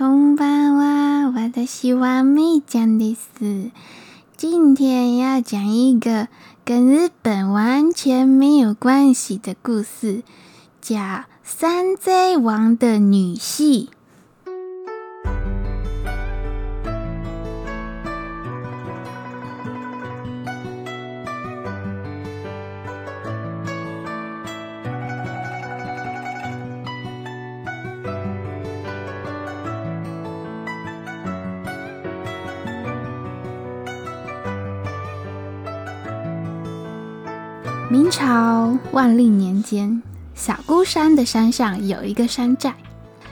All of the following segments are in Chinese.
こんばんは，私はみーちゃんです。今天要讲一个跟日本完全没有关系的故事，叫《山贼王的女婿》。 万历年间，小孤山的山上有一个山寨，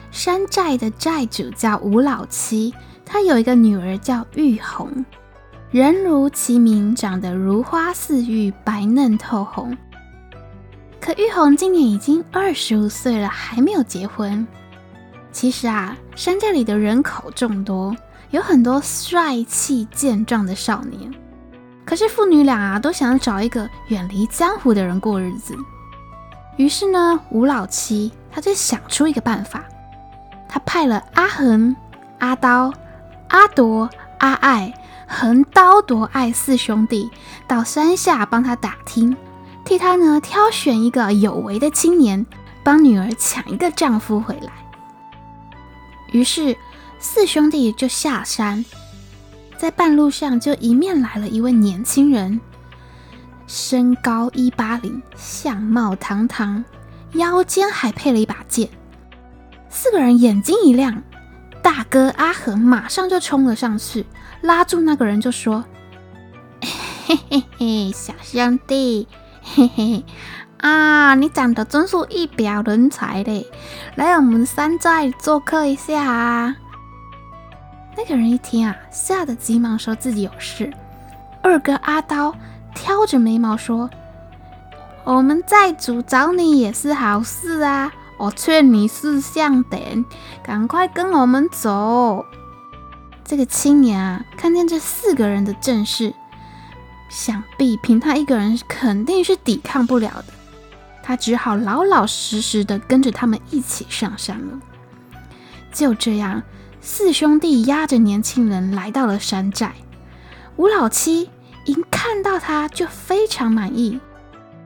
山寨的寨主叫吴老七，他有一个女儿叫玉红，人如其名，长得如花似玉，白嫩透红。可玉红今年已经二十五岁了，还没有结婚。其实啊，山寨里的人口众多，有很多帅气健壮的少年。可是父女俩啊，都想找一个远离江湖的人过日子。于是呢，吴老七他就想出一个办法，他派了阿恒、阿刀、阿夺、阿爱、横刀夺爱四兄弟到山下帮他打听，替他呢挑选一个有为的青年，帮女儿抢一个丈夫回来。于是四兄弟就下山。在半路上，就迎面来了一位年轻人，身高一八零，相貌堂堂，腰间还配了一把剑。四个人眼睛一亮，大哥阿和马上就冲了上去，拉住那个人就说：“嘿嘿嘿，小兄弟，嘿嘿啊，你长得真是一表人才嘞，来我们山寨做客一下啊。”那个人一听啊，吓得急忙说自己有事。二哥阿刀挑着眉毛说：“我们寨主找你也是好事啊，我劝你识相点，赶快跟我们走。”这个青年啊，看见这四个人的阵势，想必凭他一个人肯定是抵抗不了的，他只好老老实实的跟着他们一起上山了。就这样。四兄弟押着年轻人来到了山寨，吴老七一看到他就非常满意。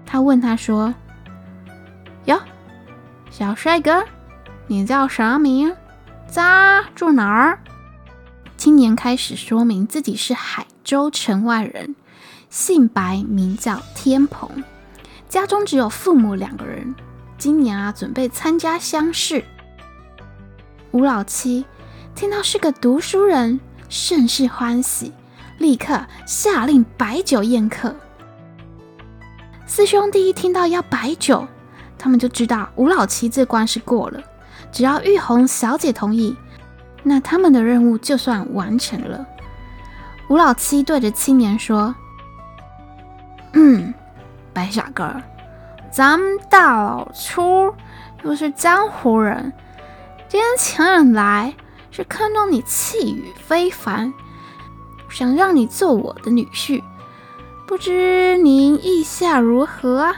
他问他说：“哟，小帅哥，你叫啥名？家住哪儿？”青年开始说明自己是海州城外人，姓白，名叫天蓬，家中只有父母两个人。今年啊，准备参加乡试。吴老七。听到是个读书人，甚是欢喜，立刻下令摆酒宴客。四兄弟一听到要摆酒，他们就知道吴老七这关是过了。只要玉红小姐同意，那他们的任务就算完成了。吴老七对着青年说：“嗯，白傻哥，咱们大老粗又是江湖人，今天请人来。”是看到你气宇非凡，想让你做我的女婿，不知您意下如何啊？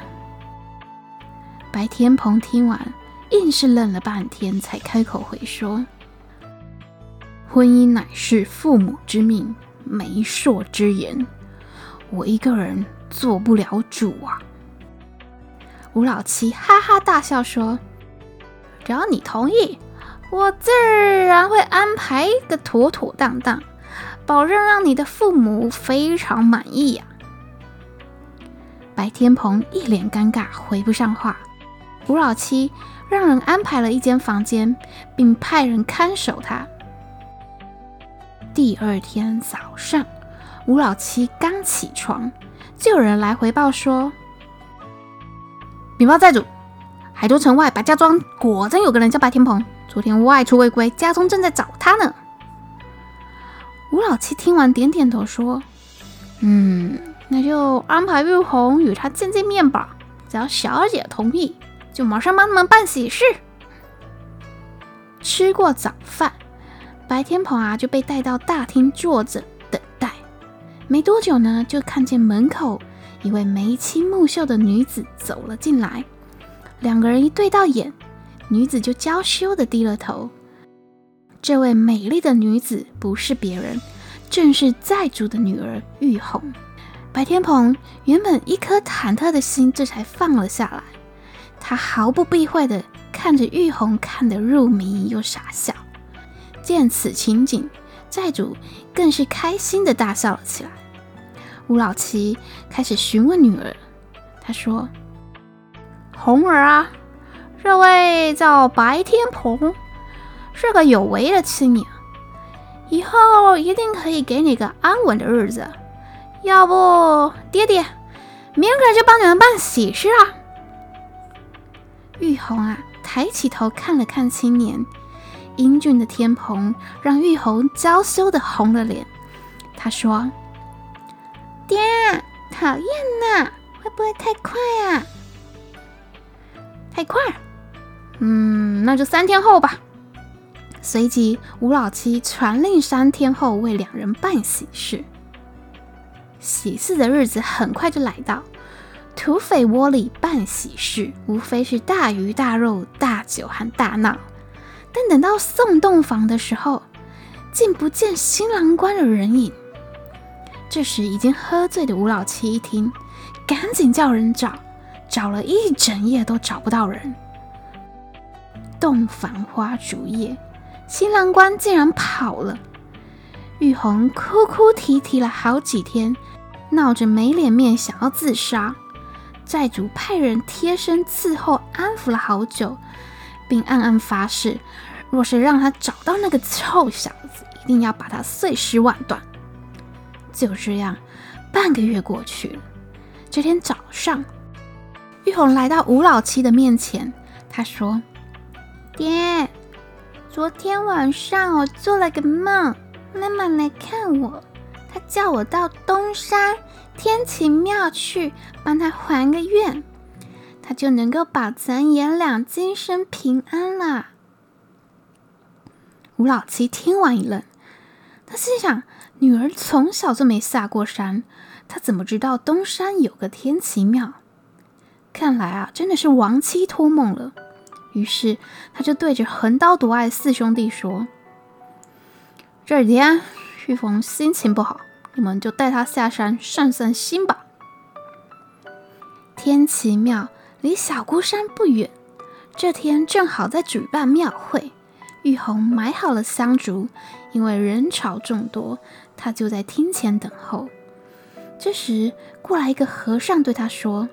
白天鹏听完，硬是愣了半天，才开口回说：“婚姻乃是父母之命，媒妁之言，我一个人做不了主啊。”吴老七哈哈大笑说：“只要你同意。”我自然会安排的妥妥当当，保证让你的父母非常满意呀、白天鹏一脸尴尬，回不上话。吴老七让人安排了一间房间，并派人看守他。第二天早上，吴老七刚起床，就有人来回报说：“禀报寨主，海州城外白家庄果真有个人叫白天鹏。”昨天外出未归，家中正在找他呢。吴老七听完，点点头说：“嗯，那就安排玉红与他见见面吧。只要小姐同意，就马上帮他们办喜事。”吃过早饭，白天鹏啊就被带到大厅坐着等待。没多久呢，就看见门口一位眉清目秀的女子走了进来，两个人一对到眼。女子就娇羞的低了头。这位美丽的女子不是别人，正是寨主的女儿玉红。白天鹏原本一颗忐忑的心这才放了下来，他毫不避讳的看着玉红，看得入迷又傻笑。见此情景，寨主更是开心的大笑了起来。吴老七开始询问女儿，他说：“红儿啊，这位叫白天鹏，是个有为的青年，以后一定可以给你个安稳的日子。要不，爹爹明个就帮你们办喜事啊！”玉红啊，抬起头看了看青年。英俊的天鹏让玉红娇羞的红了脸。他说：“爹，讨厌呐，会不会太快啊？太快？嗯，那就三天后吧。”随即，吴老七传令三天后为两人办喜事。喜事的日子很快就来到，土匪窝里办喜事，无非是大鱼大肉、大酒和大闹。但等到送洞房的时候，竟不见新郎官的人影。这时已经喝醉的吴老七一听，赶紧叫人找，找了一整夜都找不到人。洞房花烛夜，新郎官竟然跑了。玉红哭哭啼啼了好几天，闹着没脸面想要自杀。寨主派人贴身伺候，安抚了好久。并暗暗发誓，若是让他找到那个臭小子，一定要把他碎尸万段。就这样，半个月过去了。这天早上，玉红来到吴老七的面前，他说：“爹，昨天晚上我做了个梦，妈妈来看我，她叫我到东山天齐庙去帮她还个愿。”她就能够保咱爷俩今生平安了。吴老七听完一愣，他心想：女儿从小就没下过山，他怎么知道东山有个天齐庙？看来啊，真的是亡妻托梦了。于是他就对着横刀夺爱四兄弟说：“这几天玉凤心情不好，你们就带她下山散散心吧。”天齐庙。离小孤山不远，这天正好在举办庙会。玉红买好了香烛，因为人潮众多，他就在厅前等候。这时，过来一个和尚，对他说：“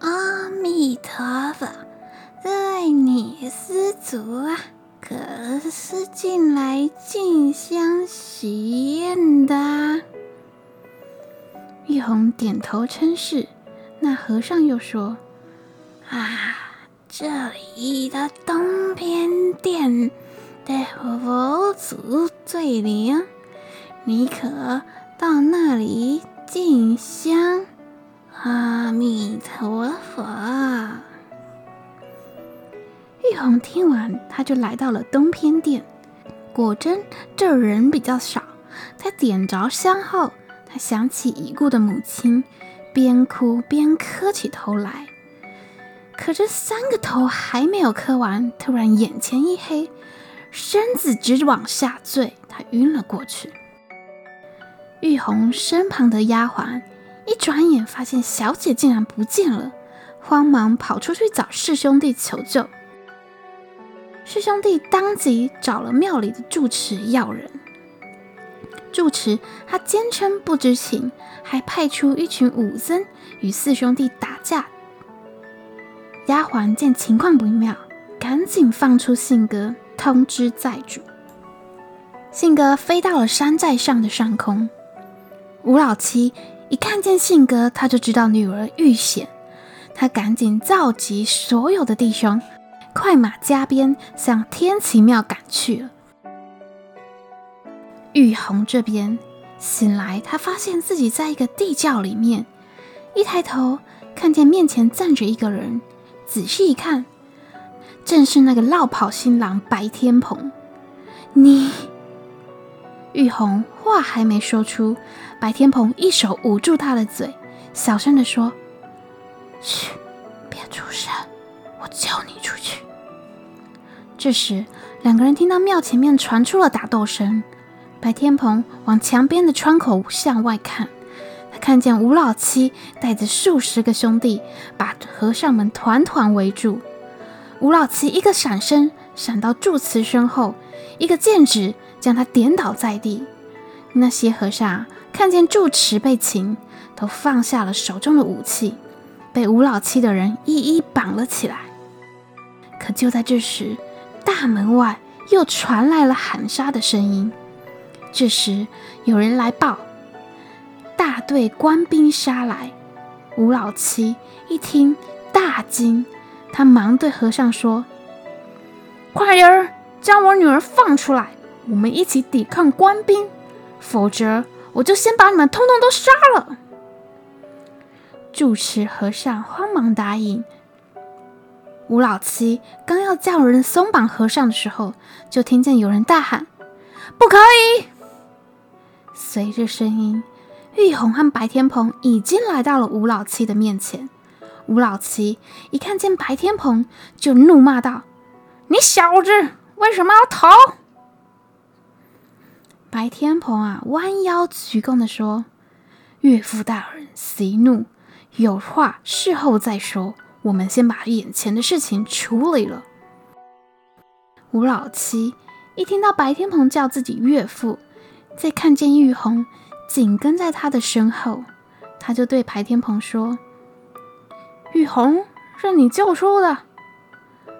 阿弥陀佛，这位女施主啊，可是进来进香许愿的？”玉红点头称是。那和尚又说：“啊，这里的东边殿的佛祖最灵，你可到那里进香。阿弥陀佛。”玉红听完，他就来到了东偏殿。果真，这人比较少。他点着香后，他想起已故的母亲。边哭边磕起头来，可这三个头还没有磕完，突然眼前一黑，身子直往下坠，他晕了过去。玉红身旁的丫鬟一转眼发现小姐竟然不见了，慌忙跑出去找四兄弟求救。师兄弟当即找了庙里的住持要人。住持他坚称不知情，还派出一群武僧与四兄弟打架。丫鬟见情况不妙，赶紧放出信鸽通知寨主。信鸽飞到了山寨上的上空。吴老七一看见信鸽，他就知道女儿遇险，他赶紧召集所有的弟兄，快马加鞭向天齐庙赶去了。玉红这边醒来，他发现自己在一个地窖里面，一抬头看见面前站着一个人，仔细一看，正是那个落跑新郎白天鹏。你，玉红话还没说出，白天鹏一手捂住他的嘴，小声地说：“嘘，别出声，我叫你。”这时，两个人听到庙前面传出了打斗声。白天鹏往墙边的窗口向外看，他看见吴老七带着数十个兄弟把和尚们团团围住。吴老七一个闪身，闪到住持身后，一个剑指将他点倒在地。那些和尚看见住持被擒，都放下了手中的武器，被吴老七的人一一绑了起来。可就在这时，大门外又传来了喊杀的声音。这时，有人来报，大队官兵杀来。吴老七一听，大惊，他忙对和尚说：“快点儿将我女儿放出来，我们一起抵抗官兵，否则我就先把你们通通都杀了。”住持和尚慌忙答应。吴老七刚要叫人松绑和尚的时候，就听见有人大喊：“不可以！”随着声音，玉红和白天鹏已经来到了吴老七的面前。吴老七一看见白天鹏，就怒骂道：“你小子为什么要逃？”白天鹏啊，弯腰鞠躬地说：“岳父大人息怒，有话事后再说。我们先把眼前的事情处理了。”吴老七一听到白天鹏叫自己岳父，再看见玉红紧跟在他的身后，他就对白天鹏说：“玉红是你救出的，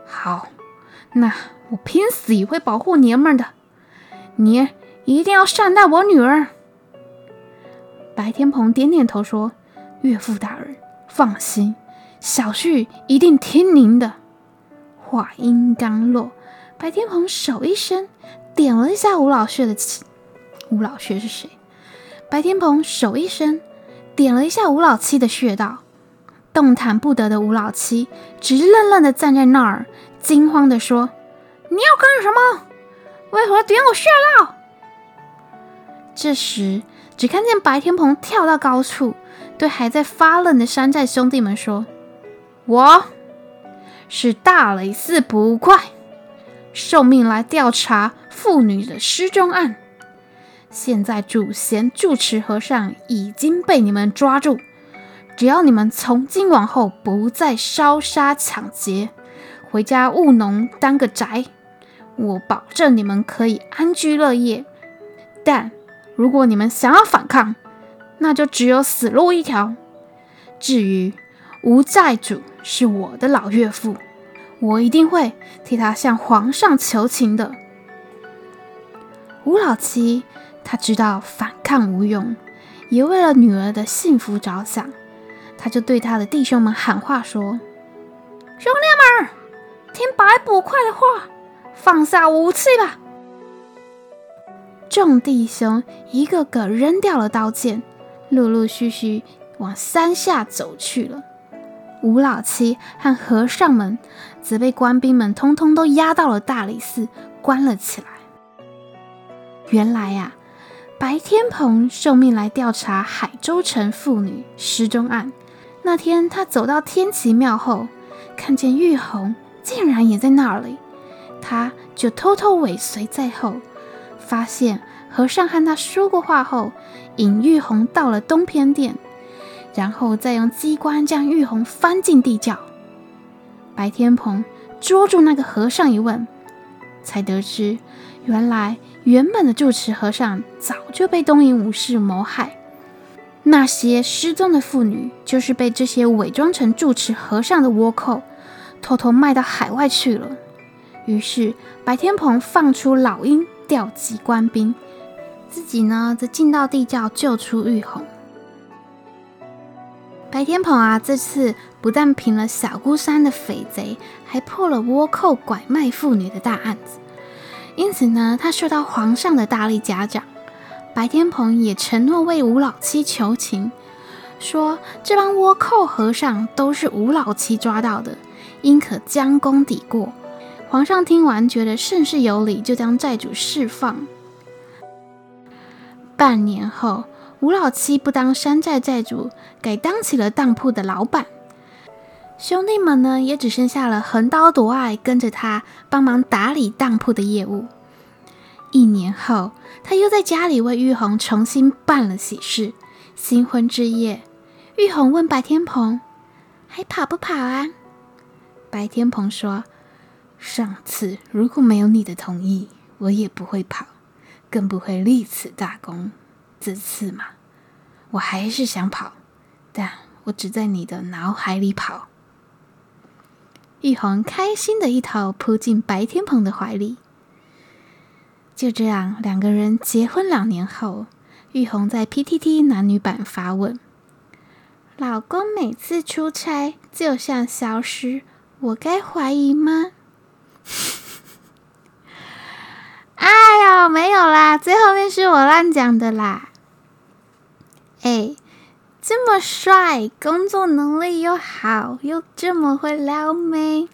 好，那我拼死也会保护娘们的。你一定要善待我女儿。”白天鹏点点头说：“岳父大人放心，小婿一定听您的。”话音刚落，白天鹏手一伸，点了一下吴老穴的吴老穴是谁？白天鹏手一伸，点了一下吴老七的穴道。动弹不得的吴老七直愣愣的站在那儿，惊慌的说：“你要干什么？为何点我穴道？”这时，只看见白天鹏跳到高处，对还在发愣的山寨兄弟们说：“我是大雷寺捕快，受命来调查妇女的失踪案。”现在主贤住持和尚已经被你们抓住，只要你们从今往后不再烧杀抢劫，回家务农当个宅，我保证你们可以安居乐业。但如果你们想要反抗，那就只有死路一条。至于吴寨主是我的老岳父，我一定会替他向皇上求情的。吴老七。他知道反抗无用，也为了女儿的幸福着想，他就对他的弟兄们喊话说：“兄弟们，听白捕快的话，放下武器吧！”众弟兄一个个扔掉了刀剑，陆陆续续往山下走去了。吴老七和和尚们则被官兵们通通都押到了大理寺，关了起来。原来呀、啊。白天鹏受命来调查海州城妇女失踪案。那天，他走到天齐庙后，看见玉红竟然也在那里，他就偷偷尾随在后。发现和尚和他说过话后，引玉红到了东偏殿，然后再用机关将玉红翻进地窖。白天鹏捉住那个和尚一问，才得知原来。原本的住持和尚早就被东瀛武士谋害，那些失踪的妇女就是被这些伪装成住持和尚的倭寇偷偷卖到海外去了。于是白天鹏放出老鹰，调集官兵，自己呢则进到地窖救出玉红。白天鹏啊，这次不但平了小孤山的匪贼，还破了倭寇拐卖妇女的大案子。因此呢，他受到皇上的大力嘉奖。白天鹏也承诺为吴老七求情，说这帮倭寇和尚都是吴老七抓到的，应可将功抵过。皇上听完觉得甚是有理，就将寨主释放。半年后，吴老七不当山寨寨主，改当起了当铺的老板。兄弟们呢，也只剩下了横刀夺爱，跟着他帮忙打理当铺的业务。一年后，他又在家里为玉红重新办了喜事。新婚之夜，玉红问白天鹏：“还跑不跑啊？”白天鹏说：“上次如果没有你的同意，我也不会跑，更不会立此大功。这次嘛，我还是想跑，但我只在你的脑海里跑。”玉红开心的一头扑进白天鹏的怀里。就这样，两个人结婚两年后，玉红在 PTT 男女版发问：“老公每次出差就像消失，我该怀疑吗？” 哎呀，没有啦，最后面是我乱讲的啦。哎。这么帅，工作能力又好，又这么会撩妹。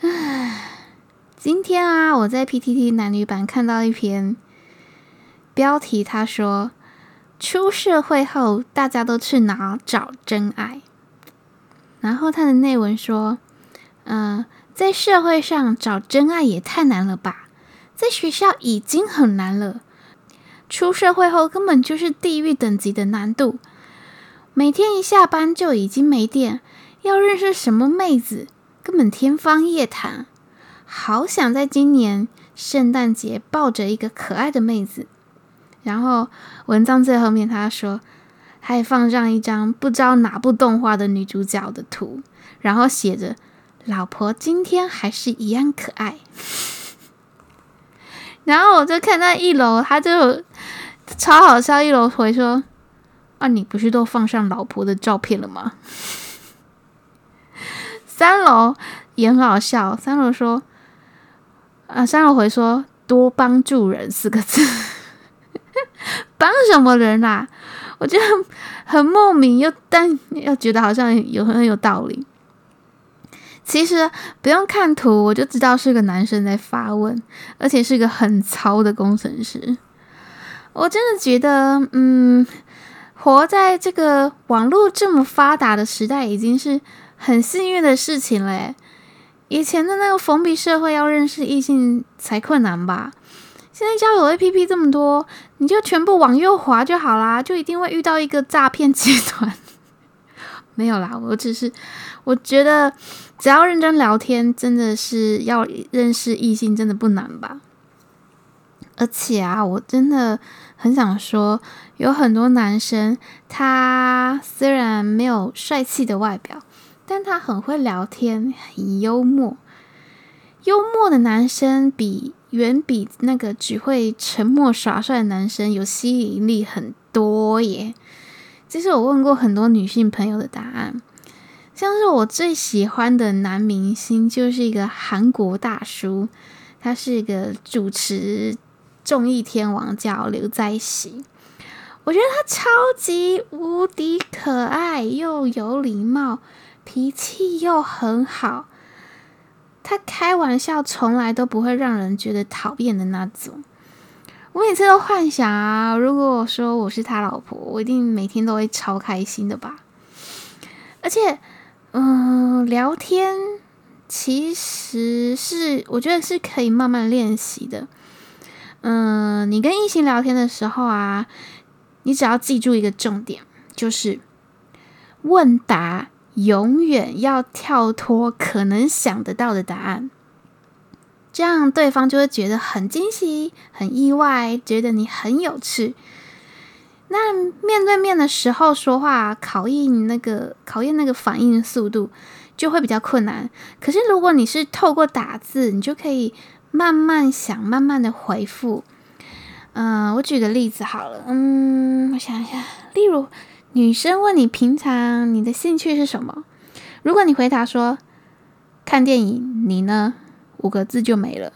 唉，今天啊，我在 PTT 男女版看到一篇标题，他说：“出社会后，大家都去哪找真爱？”然后他的内文说：“嗯、在社会上找真爱也太难了吧，在学校已经很难了。”出社会后根本就是地狱等级的难度，每天一下班就已经没电，要认识什么妹子根本天方夜谭。好想在今年圣诞节抱着一个可爱的妹子。然后文章最后面他说，还放上一张不知道哪部动画的女主角的图，然后写着“老婆今天还是一样可爱”。然后我就看到一楼，他就超好笑。一楼回说：“啊，你不是都放上老婆的照片了吗？” 三楼也很好笑。三楼说：“啊，三楼回说多帮助人四个字，帮什么人啊？我觉得很莫名，又但又觉得好像有很有道理。”其实不用看图，我就知道是个男生在发问，而且是个很糙的工程师。我真的觉得，嗯，活在这个网络这么发达的时代，已经是很幸运的事情了。以前的那个封闭社会，要认识异性才困难吧？现在交友 APP 这么多，你就全部往右滑就好啦，就一定会遇到一个诈骗集团。没有啦，我只是我觉得。只要认真聊天，真的是要认识异性，真的不难吧？而且啊，我真的很想说，有很多男生，他虽然没有帅气的外表，但他很会聊天，很幽默。幽默的男生比远比那个只会沉默耍帅的男生有吸引力很多耶。这是我问过很多女性朋友的答案。像是我最喜欢的男明星，就是一个韩国大叔，他是一个主持综艺天王，叫刘在锡。我觉得他超级无敌可爱，又有礼貌，脾气又很好。他开玩笑从来都不会让人觉得讨厌的那种。我每次都幻想啊，如果我说我是他老婆，我一定每天都会超开心的吧。而且。嗯、聊天其实是我觉得是可以慢慢练习的。嗯、你跟异性聊天的时候啊，你只要记住一个重点，就是问答永远要跳脱可能想得到的答案，这样对方就会觉得很惊喜、很意外，觉得你很有趣。那面对面的时候说话，考验那个考验那个反应速度就会比较困难。可是如果你是透过打字，你就可以慢慢想，慢慢的回复。嗯、我举个例子好了，嗯，我想一下，例如女生问你平常你的兴趣是什么，如果你回答说看电影，你呢？五个字就没了，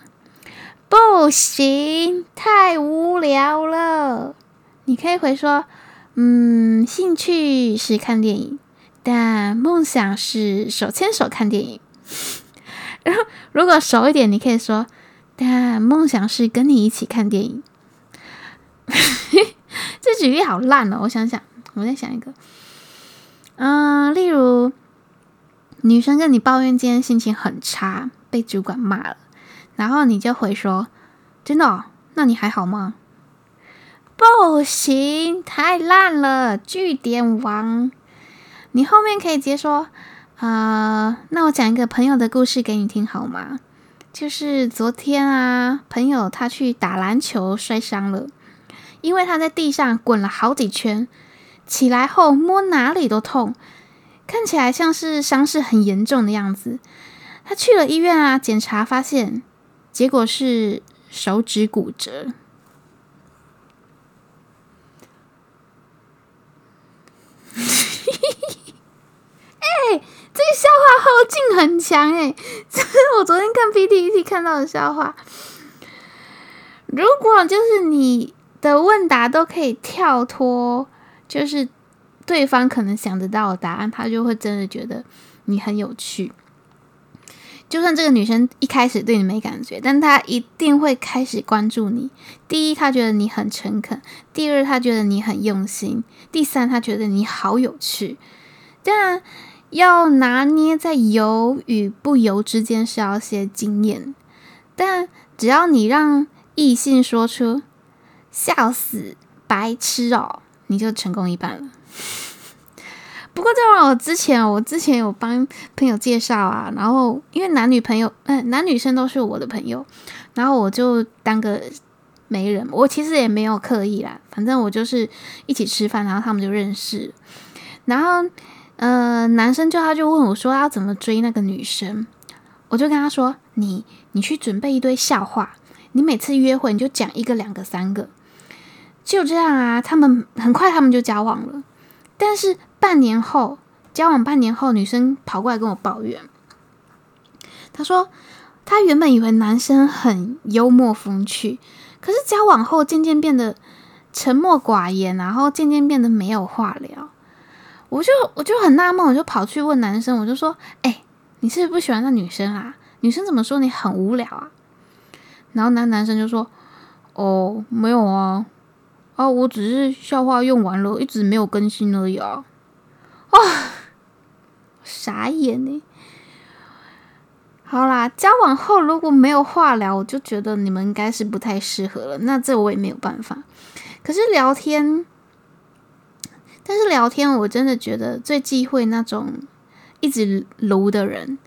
不行，太无聊了。你可以回说，嗯，兴趣是看电影，但梦想是手牵手看电影。然后，如果熟一点，你可以说，但梦想是跟你一起看电影。这举例好烂哦！我想想，我再想一个。嗯，例如女生跟你抱怨今天心情很差，被主管骂了，然后你就回说：“真的哦？那你还好吗？”不行，太烂了，据点王。你后面可以直接说：“啊、那我讲一个朋友的故事给你听好吗？就是昨天啊，朋友他去打篮球摔伤了，因为他在地上滚了好几圈。”起来后摸哪里都痛，看起来像是伤势很严重的样子。他去了医院啊，检查发现，结果是手指骨折。哎、这个笑话后劲很强哎！这是我昨天看 PTT 看到的笑话。如果就是你的问答都可以跳脱。就是对方可能想得到的答案，他就会真的觉得你很有趣。就算这个女生一开始对你没感觉，但她一定会开始关注你。第一，她觉得你很诚恳；第二，她觉得你很用心；第三，她觉得你好有趣。当然，要拿捏在有与不有之间是要些经验。但只要你让异性说出“笑死，白痴哦”。你就成功一半了。不过，在我之前，我之前有帮朋友介绍啊，然后因为男女朋友，嗯、男女生都是我的朋友，然后我就当个媒人。我其实也没有刻意啦，反正我就是一起吃饭，然后他们就认识。然后，呃，男生就他就问我说要怎么追那个女生，我就跟他说：你你去准备一堆笑话，你每次约会你就讲一个、两个、三个。就这样啊，他们很快他们就交往了。但是半年后，交往半年后，女生跑过来跟我抱怨，她说她原本以为男生很幽默风趣，可是交往后渐渐变得沉默寡言，然后渐渐变得没有话聊。我就我就很纳闷，我就跑去问男生，我就说：“哎，你是不是不喜欢那女生啊？女生怎么说你很无聊啊？”然后那男生就说：“哦，没有啊。”哦，我只是笑话用完了，一直没有更新而已啊！啊，傻眼呢。好啦，交往后如果没有话聊，我就觉得你们应该是不太适合了。那这我也没有办法。可是聊天，但是聊天我真的觉得最忌讳那种一直卢的人。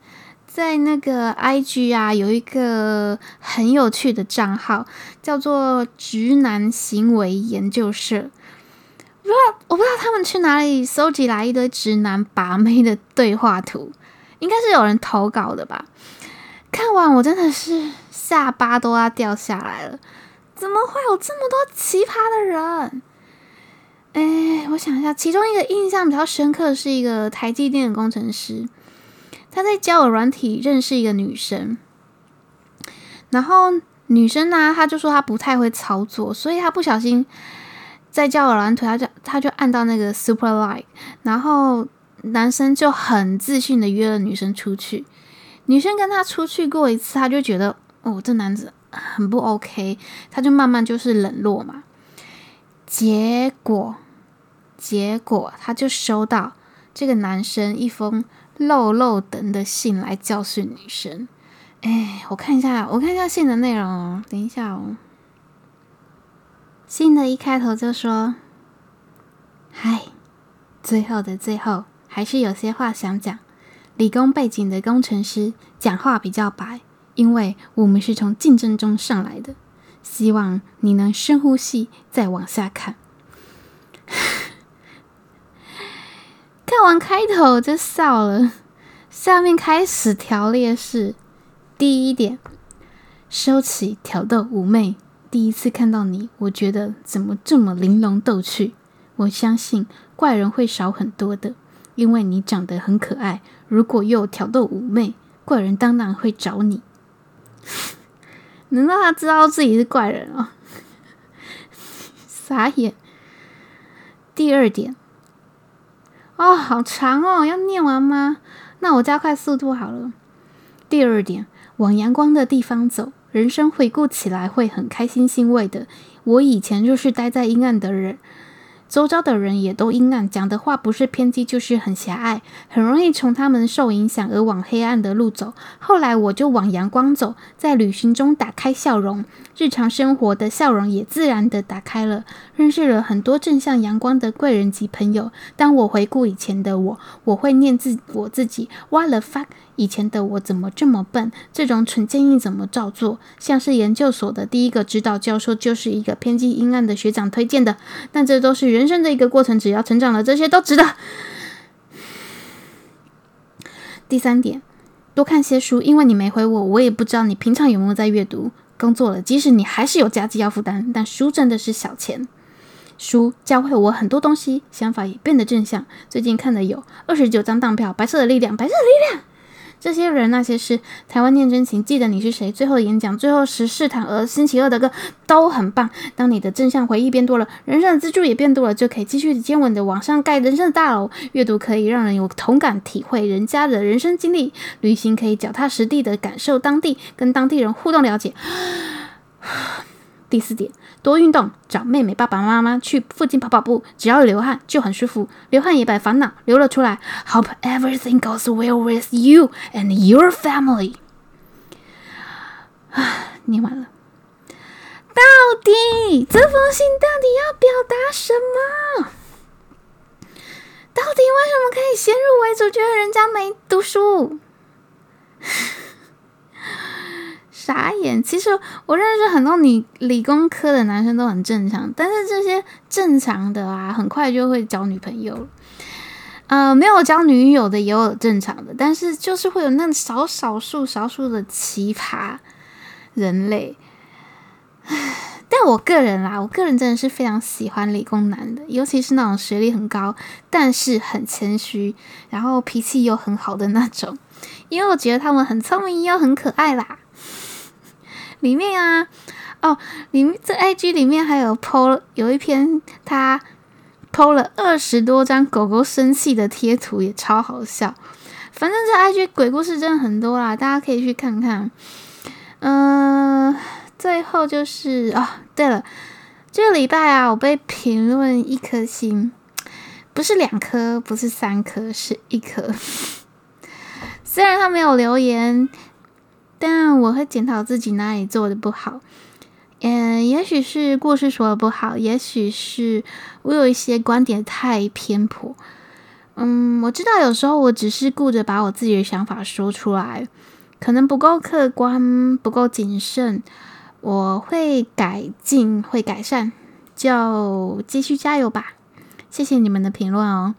在那个 IG 啊，有一个很有趣的账号，叫做“直男行为研究社”。不知道，我不知道他们去哪里搜集来一堆直男把妹的对话图，应该是有人投稿的吧？看完我真的是下巴都要掉下来了，怎么会有这么多奇葩的人？哎，我想一下，其中一个印象比较深刻的是一个台积电的工程师。他在交友软体认识一个女生，然后女生呢，她就说她不太会操作，所以她不小心在交友软腿，他就他就按到那个 super like，然后男生就很自信的约了女生出去，女生跟他出去过一次，他就觉得哦，这男子很不 OK，他就慢慢就是冷落嘛，结果结果他就收到这个男生一封。漏漏等的信来教训女生，哎，我看一下，我看一下信的内容。等一下哦，信的一开头就说：“嗨，最后的最后，还是有些话想讲。理工背景的工程师讲话比较白，因为我们是从竞争中上来的。希望你能深呼吸，再往下看。”看完开头就笑了，下面开始条列式。第一点，收起挑逗妩媚。第一次看到你，我觉得怎么这么玲珑逗趣？我相信怪人会少很多的，因为你长得很可爱。如果又挑逗妩媚，怪人当然会找你。难道他知道自己是怪人啊？傻眼。第二点。哦，好长哦，要念完吗？那我加快速度好了。第二点，往阳光的地方走，人生回顾起来会很开心欣慰的。我以前就是待在阴暗的人，周遭的人也都阴暗，讲的话不是偏激就是很狭隘，很容易从他们受影响而往黑暗的路走。后来我就往阳光走，在旅行中打开笑容，日常生活的笑容也自然的打开了，认识了很多正向阳光的贵人及朋友。当我回顾以前的我，我会念自我自己，What the fuck？以前的我怎么这么笨？这种蠢建议怎么照做？像是研究所的第一个指导教授就是一个偏激阴暗的学长推荐的，但这都是人生的一个过程，只要成长了，这些都值得。第三点，多看些书，因为你没回我，我也不知道你平常有没有在阅读。工作了，即使你还是有家计要负担，但书真的是小钱。书教会我很多东西，想法也变得正向。最近看的有二十九张当票，白色的力量，白色的力量。这些人那些事，台湾念真情，记得你是谁。最后演讲，最后十试谈，而星期二的歌都很棒。当你的正向回忆变多了，人生的支柱也变多了，就可以继续坚稳的往上盖人生的大楼。阅读可以让人有同感，体会人家的人生经历；旅行可以脚踏实地的感受当地，跟当地人互动了解。第四点，多运动，找妹妹、爸爸妈妈去附近跑跑步，只要流汗就很舒服，流汗也把烦恼流了出来。Hope everything goes well with you and your family。啊，念完了，到底这封信到底要表达什么？到底为什么可以先入为主，觉得人家没读书？傻眼！其实我认识很多理理工科的男生都很正常，但是这些正常的啊，很快就会交女朋友。呃，没有交女友的也有正常的，但是就是会有那少少数少数的奇葩人类。但我个人啦，我个人真的是非常喜欢理工男的，尤其是那种学历很高，但是很谦虚，然后脾气又很好的那种，因为我觉得他们很聪明又很可爱啦。里面啊，哦，里面这 IG 里面还有 po 有一篇他 po 了二十多张狗狗生气的贴图，也超好笑。反正这 IG 鬼故事真的很多啦，大家可以去看看。嗯、最后就是哦，对了，这个礼拜啊，我被评论一颗星，不是两颗，不是三颗，是一颗。虽然他没有留言。但我会检讨自己哪里做的不好，嗯，也许是故事说的不好，也许是我有一些观点太偏颇，嗯，我知道有时候我只是顾着把我自己的想法说出来，可能不够客观，不够谨慎，我会改进，会改善，就继续加油吧，谢谢你们的评论哦。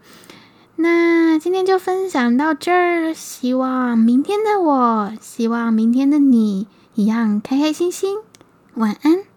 那今天就分享到这儿，希望明天的我，希望明天的你一样开开心心。晚安。